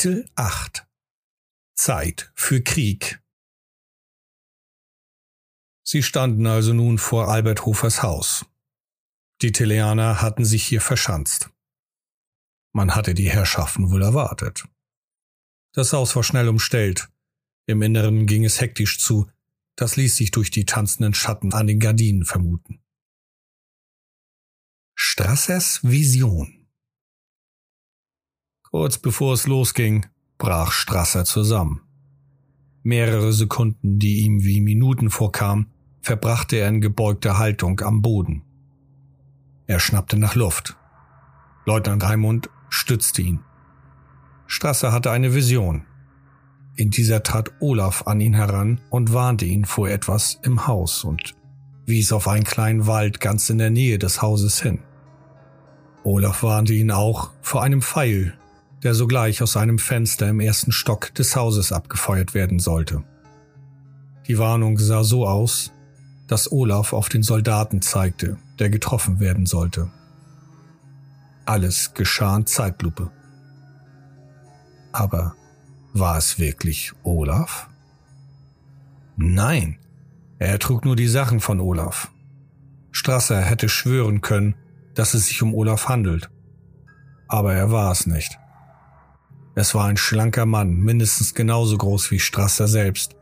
Kapitel 8 Zeit für Krieg Sie standen also nun vor Albert Hofers Haus. Die Teleaner hatten sich hier verschanzt. Man hatte die Herrschaften wohl erwartet. Das Haus war schnell umstellt. Im Inneren ging es hektisch zu. Das ließ sich durch die tanzenden Schatten an den Gardinen vermuten. Strassers Vision Kurz bevor es losging, brach Strasser zusammen. Mehrere Sekunden, die ihm wie Minuten vorkamen, verbrachte er in gebeugter Haltung am Boden. Er schnappte nach Luft. Leutnant Raimund stützte ihn. Strasser hatte eine Vision. In dieser trat Olaf an ihn heran und warnte ihn vor etwas im Haus und wies auf einen kleinen Wald ganz in der Nähe des Hauses hin. Olaf warnte ihn auch vor einem Pfeil, der sogleich aus einem Fenster im ersten Stock des Hauses abgefeuert werden sollte. Die Warnung sah so aus, dass Olaf auf den Soldaten zeigte, der getroffen werden sollte. Alles geschah in Zeitlupe. Aber war es wirklich Olaf? Nein, er trug nur die Sachen von Olaf. Strasser hätte schwören können, dass es sich um Olaf handelt. Aber er war es nicht. Es war ein schlanker Mann, mindestens genauso groß wie Strasser selbst.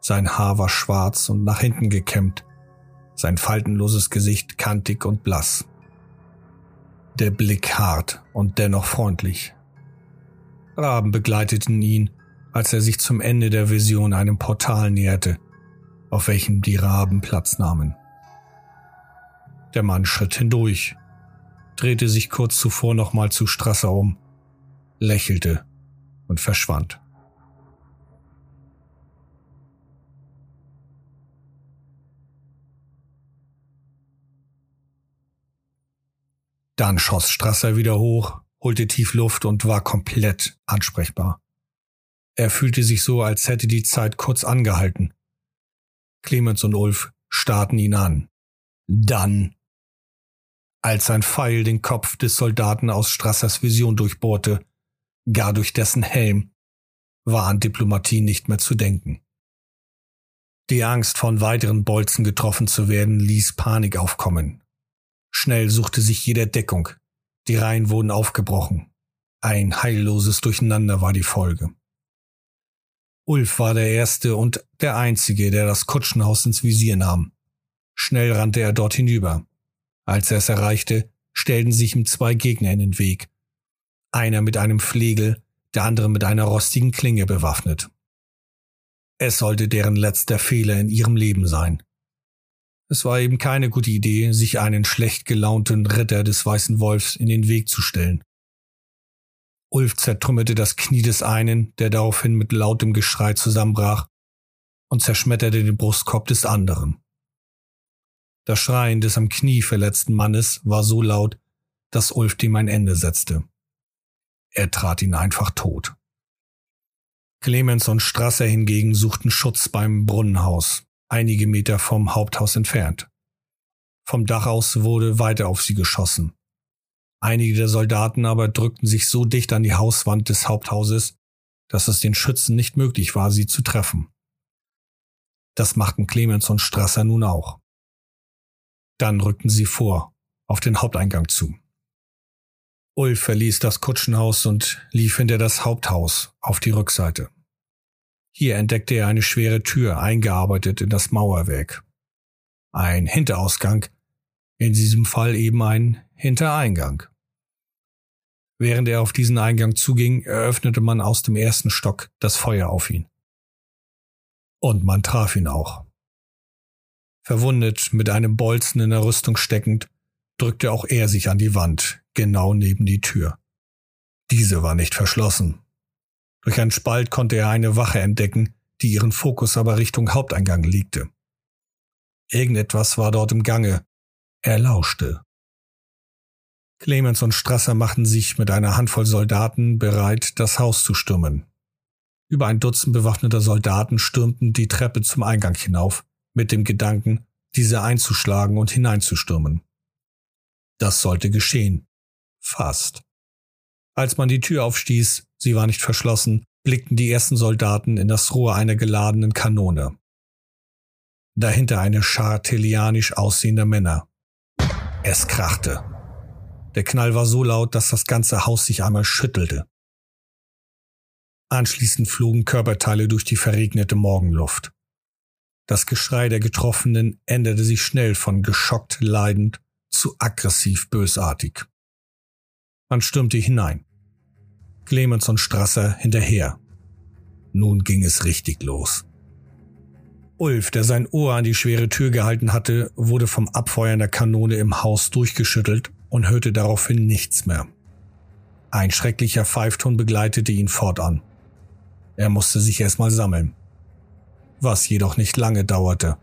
Sein Haar war schwarz und nach hinten gekämmt, sein faltenloses Gesicht kantig und blass. Der Blick hart und dennoch freundlich. Raben begleiteten ihn, als er sich zum Ende der Vision einem Portal näherte, auf welchem die Raben Platz nahmen. Der Mann schritt hindurch, drehte sich kurz zuvor nochmal zu Strasser um lächelte und verschwand. Dann schoss Strasser wieder hoch, holte tief Luft und war komplett ansprechbar. Er fühlte sich so, als hätte die Zeit kurz angehalten. Clemens und Ulf starrten ihn an. Dann, als ein Pfeil den Kopf des Soldaten aus Strassers Vision durchbohrte, gar durch dessen Helm, war an Diplomatie nicht mehr zu denken. Die Angst, von weiteren Bolzen getroffen zu werden, ließ Panik aufkommen. Schnell suchte sich jeder Deckung. Die Reihen wurden aufgebrochen. Ein heilloses Durcheinander war die Folge. Ulf war der Erste und der Einzige, der das Kutschenhaus ins Visier nahm. Schnell rannte er dort hinüber. Als er es erreichte, stellten sich ihm zwei Gegner in den Weg einer mit einem Flegel, der andere mit einer rostigen Klinge bewaffnet. Es sollte deren letzter Fehler in ihrem Leben sein. Es war eben keine gute Idee, sich einen schlecht gelaunten Ritter des Weißen Wolfs in den Weg zu stellen. Ulf zertrümmerte das Knie des einen, der daraufhin mit lautem Geschrei zusammenbrach, und zerschmetterte den Brustkorb des anderen. Das Schreien des am Knie verletzten Mannes war so laut, dass Ulf dem ein Ende setzte. Er trat ihn einfach tot. Clemens und Strasser hingegen suchten Schutz beim Brunnenhaus, einige Meter vom Haupthaus entfernt. Vom Dach aus wurde weiter auf sie geschossen. Einige der Soldaten aber drückten sich so dicht an die Hauswand des Haupthauses, dass es den Schützen nicht möglich war, sie zu treffen. Das machten Clemens und Strasser nun auch. Dann rückten sie vor, auf den Haupteingang zu. Ulf verließ das Kutschenhaus und lief hinter das Haupthaus auf die Rückseite. Hier entdeckte er eine schwere Tür eingearbeitet in das Mauerwerk. Ein Hinterausgang, in diesem Fall eben ein Hintereingang. Während er auf diesen Eingang zuging, eröffnete man aus dem ersten Stock das Feuer auf ihn. Und man traf ihn auch. Verwundet, mit einem Bolzen in der Rüstung steckend, drückte auch er sich an die Wand, genau neben die Tür. Diese war nicht verschlossen. Durch einen Spalt konnte er eine Wache entdecken, die ihren Fokus aber Richtung Haupteingang legte. Irgendetwas war dort im Gange. Er lauschte. Clemens und Strasser machten sich mit einer Handvoll Soldaten bereit, das Haus zu stürmen. Über ein Dutzend bewaffneter Soldaten stürmten die Treppe zum Eingang hinauf, mit dem Gedanken, diese einzuschlagen und hineinzustürmen. Das sollte geschehen. Fast. Als man die Tür aufstieß, sie war nicht verschlossen, blickten die ersten Soldaten in das Rohr einer geladenen Kanone. Dahinter eine Schar telianisch aussehender Männer. Es krachte. Der Knall war so laut, dass das ganze Haus sich einmal schüttelte. Anschließend flogen Körperteile durch die verregnete Morgenluft. Das Geschrei der Getroffenen änderte sich schnell von geschockt leidend zu aggressiv bösartig. Man stürmte hinein. Clemens und Strasser hinterher. Nun ging es richtig los. Ulf, der sein Ohr an die schwere Tür gehalten hatte, wurde vom Abfeuern der Kanone im Haus durchgeschüttelt und hörte daraufhin nichts mehr. Ein schrecklicher Pfeifton begleitete ihn fortan. Er musste sich erstmal sammeln. Was jedoch nicht lange dauerte.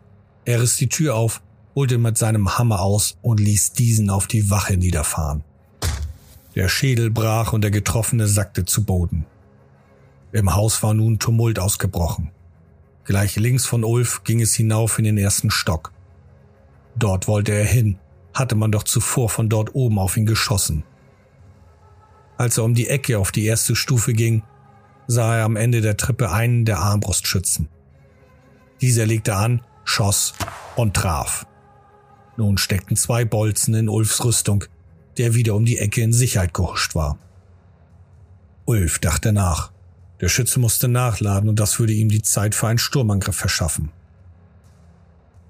Er riss die Tür auf, holte mit seinem Hammer aus und ließ diesen auf die Wache niederfahren. Der Schädel brach und der Getroffene sackte zu Boden. Im Haus war nun Tumult ausgebrochen. Gleich links von Ulf ging es hinauf in den ersten Stock. Dort wollte er hin, hatte man doch zuvor von dort oben auf ihn geschossen. Als er um die Ecke auf die erste Stufe ging, sah er am Ende der Treppe einen der Armbrustschützen. Dieser legte an, schoss und traf. Nun steckten zwei Bolzen in Ulfs Rüstung, der wieder um die Ecke in Sicherheit gehuscht war. Ulf dachte nach. Der Schütze musste nachladen und das würde ihm die Zeit für einen Sturmangriff verschaffen.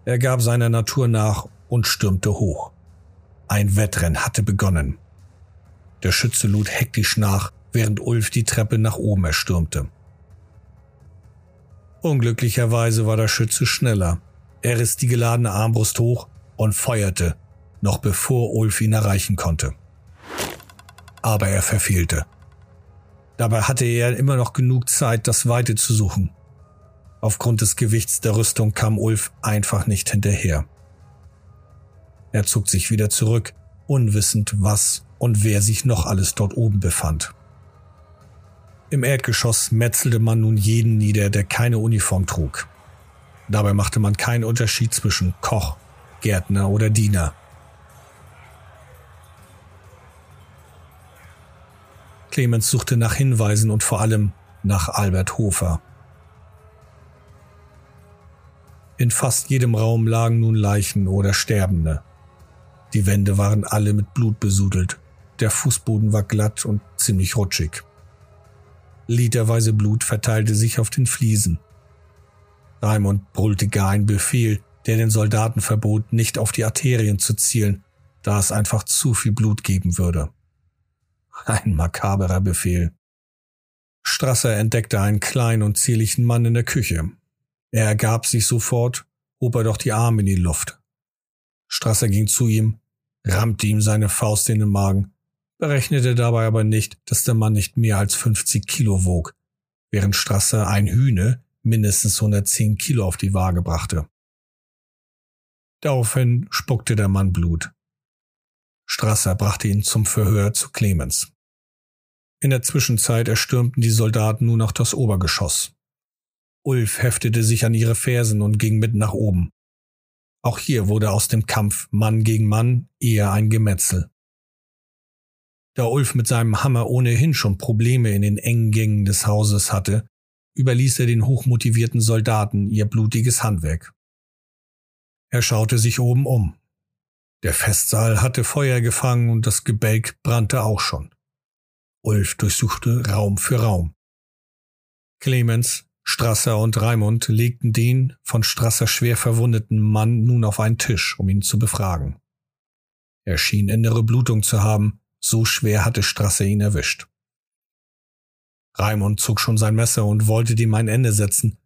Er gab seiner Natur nach und stürmte hoch. Ein Wettrennen hatte begonnen. Der Schütze lud hektisch nach, während Ulf die Treppe nach oben erstürmte. Unglücklicherweise war der Schütze schneller. Er riss die geladene Armbrust hoch und feuerte, noch bevor Ulf ihn erreichen konnte. Aber er verfehlte. Dabei hatte er immer noch genug Zeit, das Weite zu suchen. Aufgrund des Gewichts der Rüstung kam Ulf einfach nicht hinterher. Er zog sich wieder zurück, unwissend, was und wer sich noch alles dort oben befand. Im Erdgeschoss metzelte man nun jeden nieder, der keine Uniform trug. Dabei machte man keinen Unterschied zwischen Koch, Gärtner oder Diener. Clemens suchte nach Hinweisen und vor allem nach Albert Hofer. In fast jedem Raum lagen nun Leichen oder Sterbende. Die Wände waren alle mit Blut besudelt, der Fußboden war glatt und ziemlich rutschig. Literweise Blut verteilte sich auf den Fliesen. Raimund brüllte gar einen Befehl, der den Soldaten verbot, nicht auf die Arterien zu zielen, da es einfach zu viel Blut geben würde. Ein makaberer Befehl. Strasser entdeckte einen kleinen und zierlichen Mann in der Küche. Er ergab sich sofort, hob er doch die Arme in die Luft. Strasser ging zu ihm, rammte ihm seine Faust in den Magen, berechnete dabei aber nicht, dass der Mann nicht mehr als 50 Kilo wog, während Strasser ein Hühne mindestens 110 Kilo auf die Waage brachte. Daraufhin spuckte der Mann Blut. Strasser brachte ihn zum Verhör zu Clemens. In der Zwischenzeit erstürmten die Soldaten nun noch das Obergeschoss. Ulf heftete sich an ihre Fersen und ging mit nach oben. Auch hier wurde aus dem Kampf Mann gegen Mann eher ein Gemetzel. Da Ulf mit seinem Hammer ohnehin schon Probleme in den engen Gängen des Hauses hatte, überließ er den hochmotivierten Soldaten ihr blutiges Handwerk. Er schaute sich oben um. Der Festsaal hatte Feuer gefangen und das Gebälk brannte auch schon. Ulf durchsuchte Raum für Raum. Clemens, Strasser und Raimund legten den von Strasser schwer verwundeten Mann nun auf einen Tisch, um ihn zu befragen. Er schien innere Blutung zu haben, so schwer hatte Strasser ihn erwischt. Raimund zog schon sein Messer und wollte dem ein Ende setzen,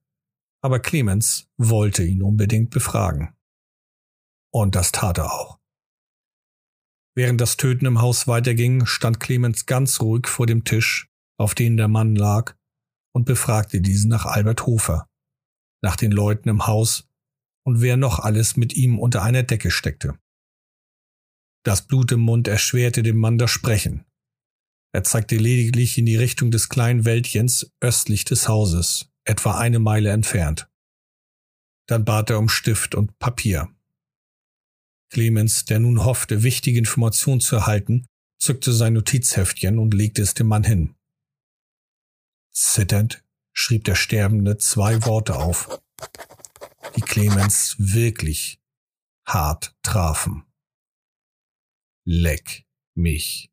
aber Clemens wollte ihn unbedingt befragen. Und das tat er auch. Während das Töten im Haus weiterging, stand Clemens ganz ruhig vor dem Tisch, auf dem der Mann lag, und befragte diesen nach Albert Hofer, nach den Leuten im Haus und wer noch alles mit ihm unter einer Decke steckte. Das Blut im Mund erschwerte dem Mann das Sprechen. Er zeigte lediglich in die Richtung des kleinen Wäldchens östlich des Hauses, etwa eine Meile entfernt. Dann bat er um Stift und Papier. Clemens, der nun hoffte, wichtige Informationen zu erhalten, zückte sein Notizheftchen und legte es dem Mann hin. Zitternd schrieb der Sterbende zwei Worte auf, die Clemens wirklich hart trafen. Leck mich.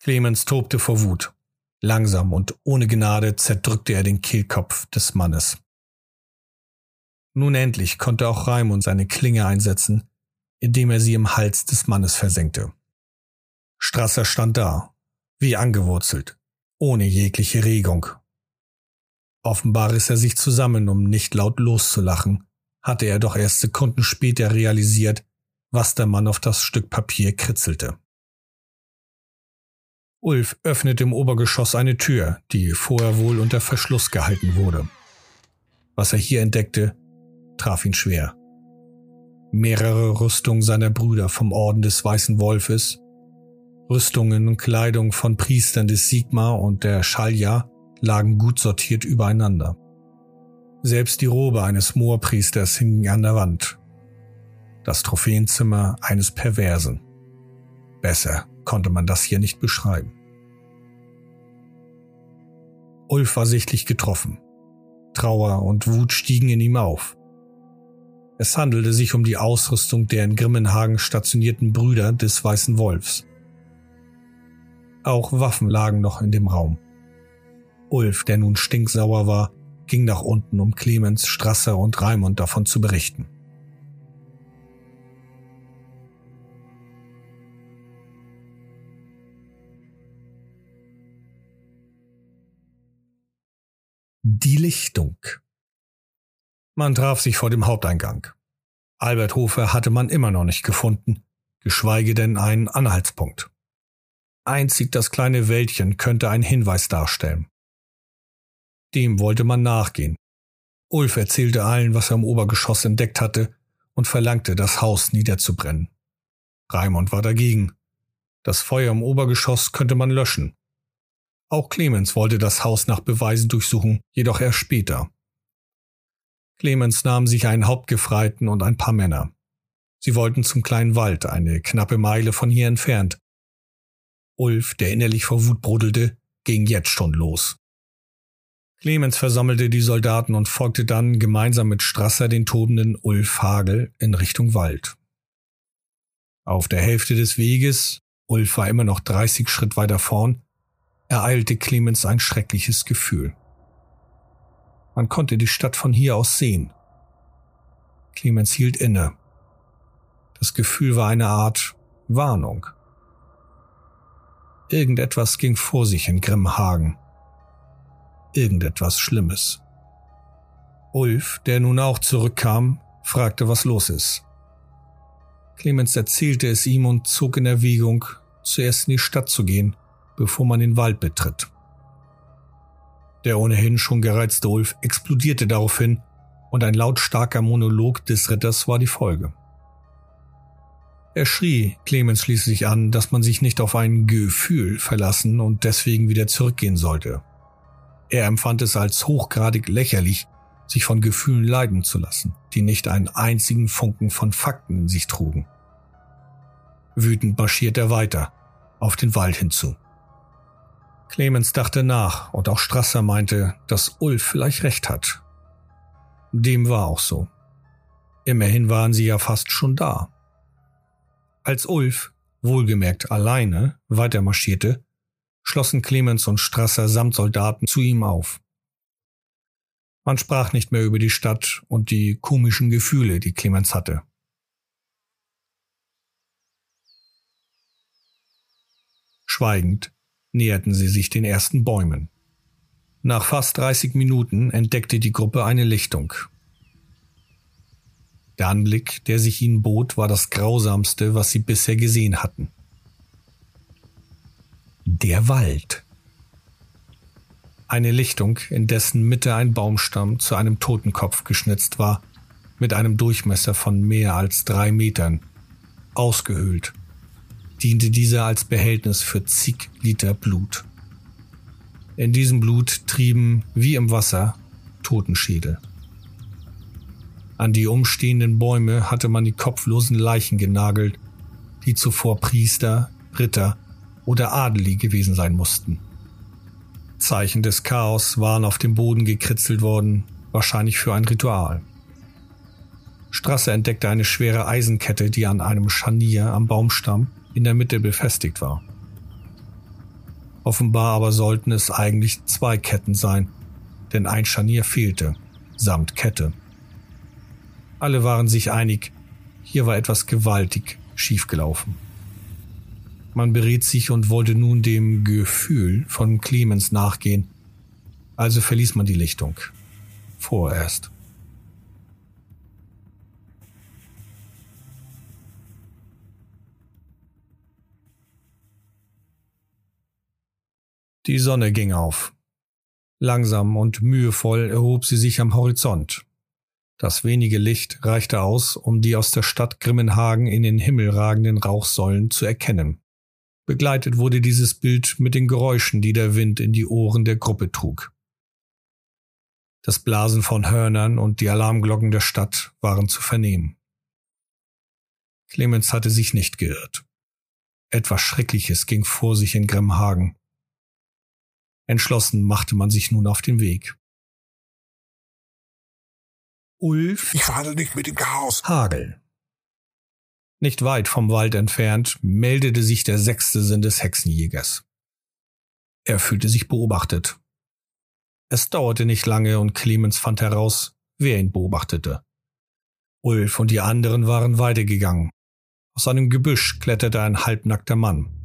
Clemens tobte vor Wut. Langsam und ohne Gnade zerdrückte er den Kehlkopf des Mannes. Nun endlich konnte auch Raimund seine Klinge einsetzen, indem er sie im Hals des Mannes versenkte. Strasser stand da, wie angewurzelt, ohne jegliche Regung. Offenbar riss er sich zusammen, um nicht laut loszulachen, hatte er doch erst Sekunden später realisiert, was der Mann auf das Stück Papier kritzelte. Ulf öffnete im Obergeschoss eine Tür, die vorher wohl unter Verschluss gehalten wurde. Was er hier entdeckte, traf ihn schwer. Mehrere Rüstungen seiner Brüder vom Orden des Weißen Wolfes, Rüstungen und Kleidung von Priestern des Sigma und der Schalja lagen gut sortiert übereinander. Selbst die Robe eines Moorpriesters hing an der Wand. Das Trophäenzimmer eines Perversen. Besser konnte man das hier nicht beschreiben. Ulf war sichtlich getroffen. Trauer und Wut stiegen in ihm auf. Es handelte sich um die Ausrüstung der in Grimmenhagen stationierten Brüder des Weißen Wolfs. Auch Waffen lagen noch in dem Raum. Ulf, der nun stinksauer war, ging nach unten, um Clemens, Strasser und Raimund davon zu berichten. Die Lichtung. Man traf sich vor dem Haupteingang. Albert Hofer hatte man immer noch nicht gefunden, geschweige denn einen Anhaltspunkt. Einzig das kleine Wäldchen könnte einen Hinweis darstellen. Dem wollte man nachgehen. Ulf erzählte allen, was er im Obergeschoss entdeckt hatte und verlangte, das Haus niederzubrennen. Raimund war dagegen. Das Feuer im Obergeschoss könnte man löschen. Auch Clemens wollte das Haus nach Beweisen durchsuchen, jedoch erst später. Clemens nahm sich einen Hauptgefreiten und ein paar Männer. Sie wollten zum kleinen Wald, eine knappe Meile von hier entfernt. Ulf, der innerlich vor Wut brodelte, ging jetzt schon los. Clemens versammelte die Soldaten und folgte dann gemeinsam mit Strasser den tobenden Ulf Hagel in Richtung Wald. Auf der Hälfte des Weges, Ulf war immer noch 30 Schritt weiter vorn, ereilte Clemens ein schreckliches Gefühl. Man konnte die Stadt von hier aus sehen. Clemens hielt inne. Das Gefühl war eine Art Warnung. Irgendetwas ging vor sich in Grimmhagen. Irgendetwas Schlimmes. Ulf, der nun auch zurückkam, fragte, was los ist. Clemens erzählte es ihm und zog in Erwägung, zuerst in die Stadt zu gehen bevor man den Wald betritt. Der ohnehin schon gereizte Ulf explodierte daraufhin und ein lautstarker Monolog des Ritters war die Folge. Er schrie Clemens schließlich an, dass man sich nicht auf ein Gefühl verlassen und deswegen wieder zurückgehen sollte. Er empfand es als hochgradig lächerlich, sich von Gefühlen leiden zu lassen, die nicht einen einzigen Funken von Fakten in sich trugen. Wütend marschiert er weiter, auf den Wald hinzu. Clemens dachte nach und auch Strasser meinte, dass Ulf vielleicht recht hat. Dem war auch so. Immerhin waren sie ja fast schon da. Als Ulf, wohlgemerkt alleine, weiter marschierte, schlossen Clemens und Strasser samt Soldaten zu ihm auf. Man sprach nicht mehr über die Stadt und die komischen Gefühle, die Clemens hatte. Schweigend näherten sie sich den ersten Bäumen. Nach fast 30 Minuten entdeckte die Gruppe eine Lichtung. Der Anblick, der sich ihnen bot, war das grausamste, was sie bisher gesehen hatten. Der Wald. Eine Lichtung, in dessen Mitte ein Baumstamm zu einem Totenkopf geschnitzt war, mit einem Durchmesser von mehr als drei Metern, ausgehöhlt diente dieser als Behältnis für zig Liter Blut. In diesem Blut trieben, wie im Wasser, Totenschädel. An die umstehenden Bäume hatte man die kopflosen Leichen genagelt, die zuvor Priester, Ritter oder Adeli gewesen sein mussten. Zeichen des Chaos waren auf dem Boden gekritzelt worden, wahrscheinlich für ein Ritual. Strasser entdeckte eine schwere Eisenkette, die an einem Scharnier am Baumstamm in der Mitte befestigt war. Offenbar aber sollten es eigentlich zwei Ketten sein, denn ein Scharnier fehlte, samt Kette. Alle waren sich einig, hier war etwas gewaltig schiefgelaufen. Man beriet sich und wollte nun dem Gefühl von Clemens nachgehen, also verließ man die Lichtung. Vorerst. Die Sonne ging auf. Langsam und mühevoll erhob sie sich am Horizont. Das wenige Licht reichte aus, um die aus der Stadt Grimmenhagen in den Himmel ragenden Rauchsäulen zu erkennen. Begleitet wurde dieses Bild mit den Geräuschen, die der Wind in die Ohren der Gruppe trug. Das Blasen von Hörnern und die Alarmglocken der Stadt waren zu vernehmen. Clemens hatte sich nicht geirrt. Etwas Schreckliches ging vor sich in Grimmhagen. Entschlossen machte man sich nun auf den Weg. Ulf. Ich verhandle nicht mit dem Chaos. Hagel. Nicht weit vom Wald entfernt meldete sich der sechste Sinn des Hexenjägers. Er fühlte sich beobachtet. Es dauerte nicht lange und Clemens fand heraus, wer ihn beobachtete. Ulf und die anderen waren weitergegangen. Aus einem Gebüsch kletterte ein halbnackter Mann.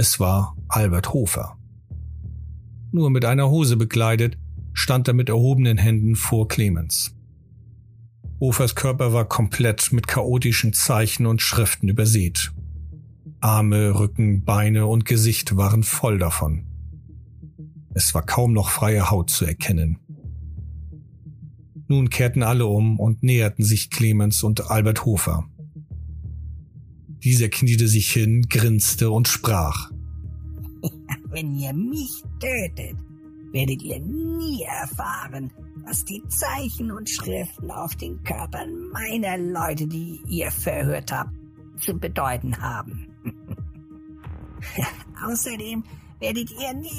Es war Albert Hofer. Nur mit einer Hose bekleidet, stand er mit erhobenen Händen vor Clemens. Hofers Körper war komplett mit chaotischen Zeichen und Schriften übersät. Arme, Rücken, Beine und Gesicht waren voll davon. Es war kaum noch freie Haut zu erkennen. Nun kehrten alle um und näherten sich Clemens und Albert Hofer. Dieser kniete sich hin, grinste und sprach. Wenn ihr mich tötet, werdet ihr nie erfahren, was die Zeichen und Schriften auf den Körpern meiner Leute, die ihr verhört habt, zu bedeuten haben. Außerdem werdet ihr nie.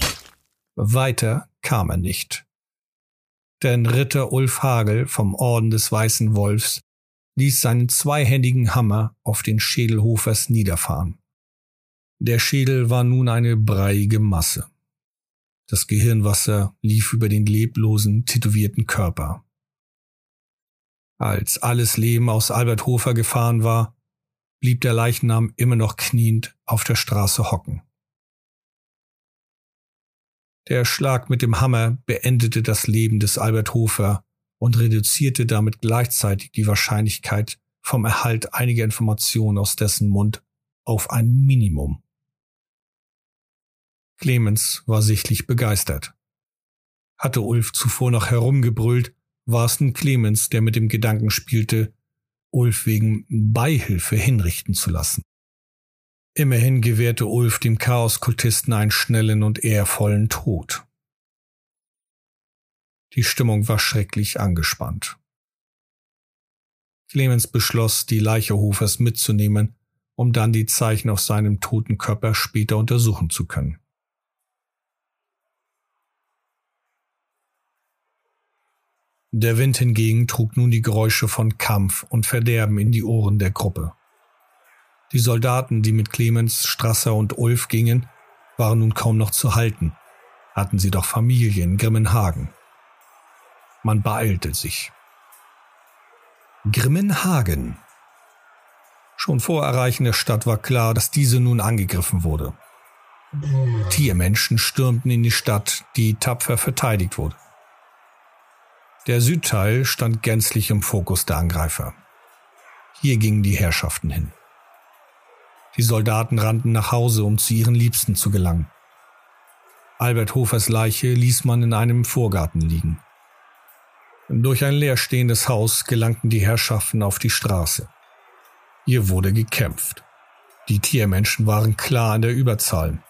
Weiter kam er nicht. Denn Ritter Ulf Hagel vom Orden des Weißen Wolfs ließ seinen zweihändigen Hammer auf den Schädel Hofers niederfahren. Der Schädel war nun eine breiige Masse. Das Gehirnwasser lief über den leblosen, tätowierten Körper. Als alles Leben aus Albert Hofer gefahren war, blieb der Leichnam immer noch kniend auf der Straße hocken. Der Schlag mit dem Hammer beendete das Leben des Albert Hofer und reduzierte damit gleichzeitig die Wahrscheinlichkeit vom Erhalt einiger Informationen aus dessen Mund auf ein Minimum. Clemens war sichtlich begeistert. Hatte Ulf zuvor noch herumgebrüllt, war es nun Clemens, der mit dem Gedanken spielte, Ulf wegen Beihilfe hinrichten zu lassen. Immerhin gewährte Ulf dem Chaoskultisten einen schnellen und ehrvollen Tod. Die Stimmung war schrecklich angespannt. Clemens beschloss, die Leiche Hofers mitzunehmen, um dann die Zeichen auf seinem toten Körper später untersuchen zu können. Der Wind hingegen trug nun die Geräusche von Kampf und Verderben in die Ohren der Gruppe. Die Soldaten, die mit Clemens, Strasser und Ulf gingen, waren nun kaum noch zu halten, hatten sie doch Familie in Grimmenhagen. Man beeilte sich. Grimmenhagen. Schon vor Erreichen der Stadt war klar, dass diese nun angegriffen wurde. Tiermenschen stürmten in die Stadt, die tapfer verteidigt wurde. Der Südteil stand gänzlich im Fokus der Angreifer. Hier gingen die Herrschaften hin. Die Soldaten rannten nach Hause, um zu ihren Liebsten zu gelangen. Albert Hofers Leiche ließ man in einem Vorgarten liegen. Durch ein leerstehendes Haus gelangten die Herrschaften auf die Straße. Hier wurde gekämpft. Die Tiermenschen waren klar an der Überzahl.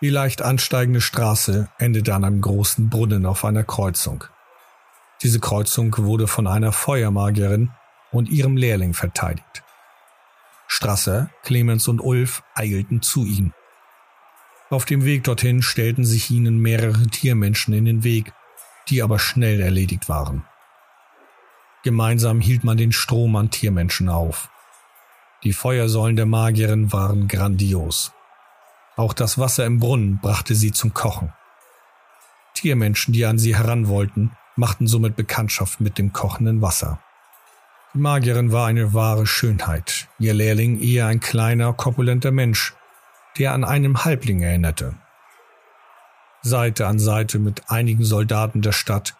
Die leicht ansteigende Straße endete an einem großen Brunnen auf einer Kreuzung. Diese Kreuzung wurde von einer Feuermagierin und ihrem Lehrling verteidigt. Strasser, Clemens und Ulf eilten zu ihm. Auf dem Weg dorthin stellten sich ihnen mehrere Tiermenschen in den Weg, die aber schnell erledigt waren. Gemeinsam hielt man den Strom an Tiermenschen auf. Die Feuersäulen der Magierin waren grandios. Auch das Wasser im Brunnen brachte sie zum Kochen. Tiermenschen, die an sie heran wollten, machten somit Bekanntschaft mit dem kochenden Wasser. Die Magierin war eine wahre Schönheit, ihr Lehrling eher ein kleiner, korpulenter Mensch, der an einem Halbling erinnerte. Seite an Seite mit einigen Soldaten der Stadt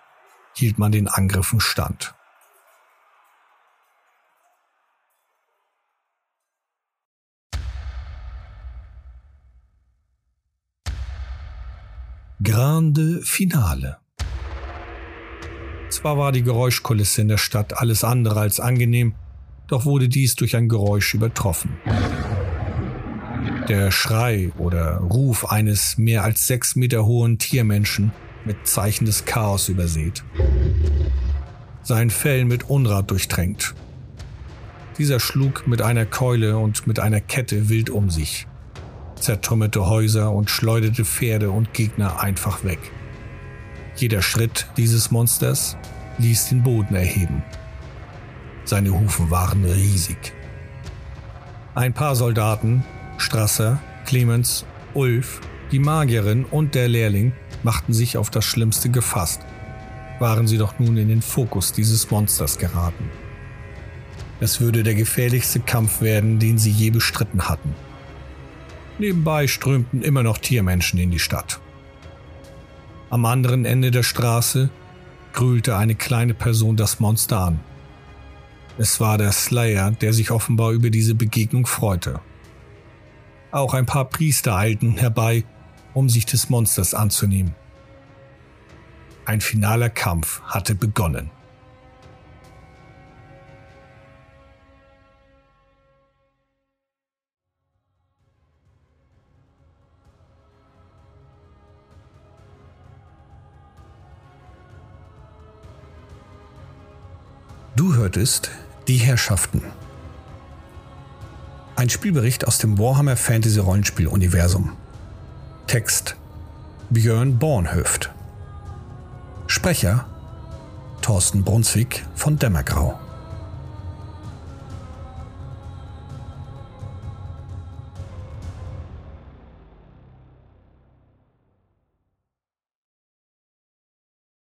hielt man den Angriffen stand. Grande Finale. Zwar war die Geräuschkulisse in der Stadt alles andere als angenehm, doch wurde dies durch ein Geräusch übertroffen. Der Schrei oder Ruf eines mehr als sechs Meter hohen Tiermenschen mit Zeichen des Chaos übersät. Sein Fell mit Unrat durchtränkt. Dieser schlug mit einer Keule und mit einer Kette wild um sich zertrümmerte Häuser und schleuderte Pferde und Gegner einfach weg. Jeder Schritt dieses Monsters ließ den Boden erheben. Seine Hufen waren riesig. Ein paar Soldaten, Strasser, Clemens, Ulf, die Magierin und der Lehrling machten sich auf das Schlimmste gefasst, waren sie doch nun in den Fokus dieses Monsters geraten. Es würde der gefährlichste Kampf werden, den sie je bestritten hatten. Nebenbei strömten immer noch Tiermenschen in die Stadt. Am anderen Ende der Straße grühlte eine kleine Person das Monster an. Es war der Slayer, der sich offenbar über diese Begegnung freute. Auch ein paar Priester eilten herbei, um sich des Monsters anzunehmen. Ein finaler Kampf hatte begonnen. Du hörtest Die Herrschaften. Ein Spielbericht aus dem Warhammer Fantasy Rollenspiel Universum. Text Björn Bornhöft. Sprecher Thorsten Brunswick von Dämmergrau.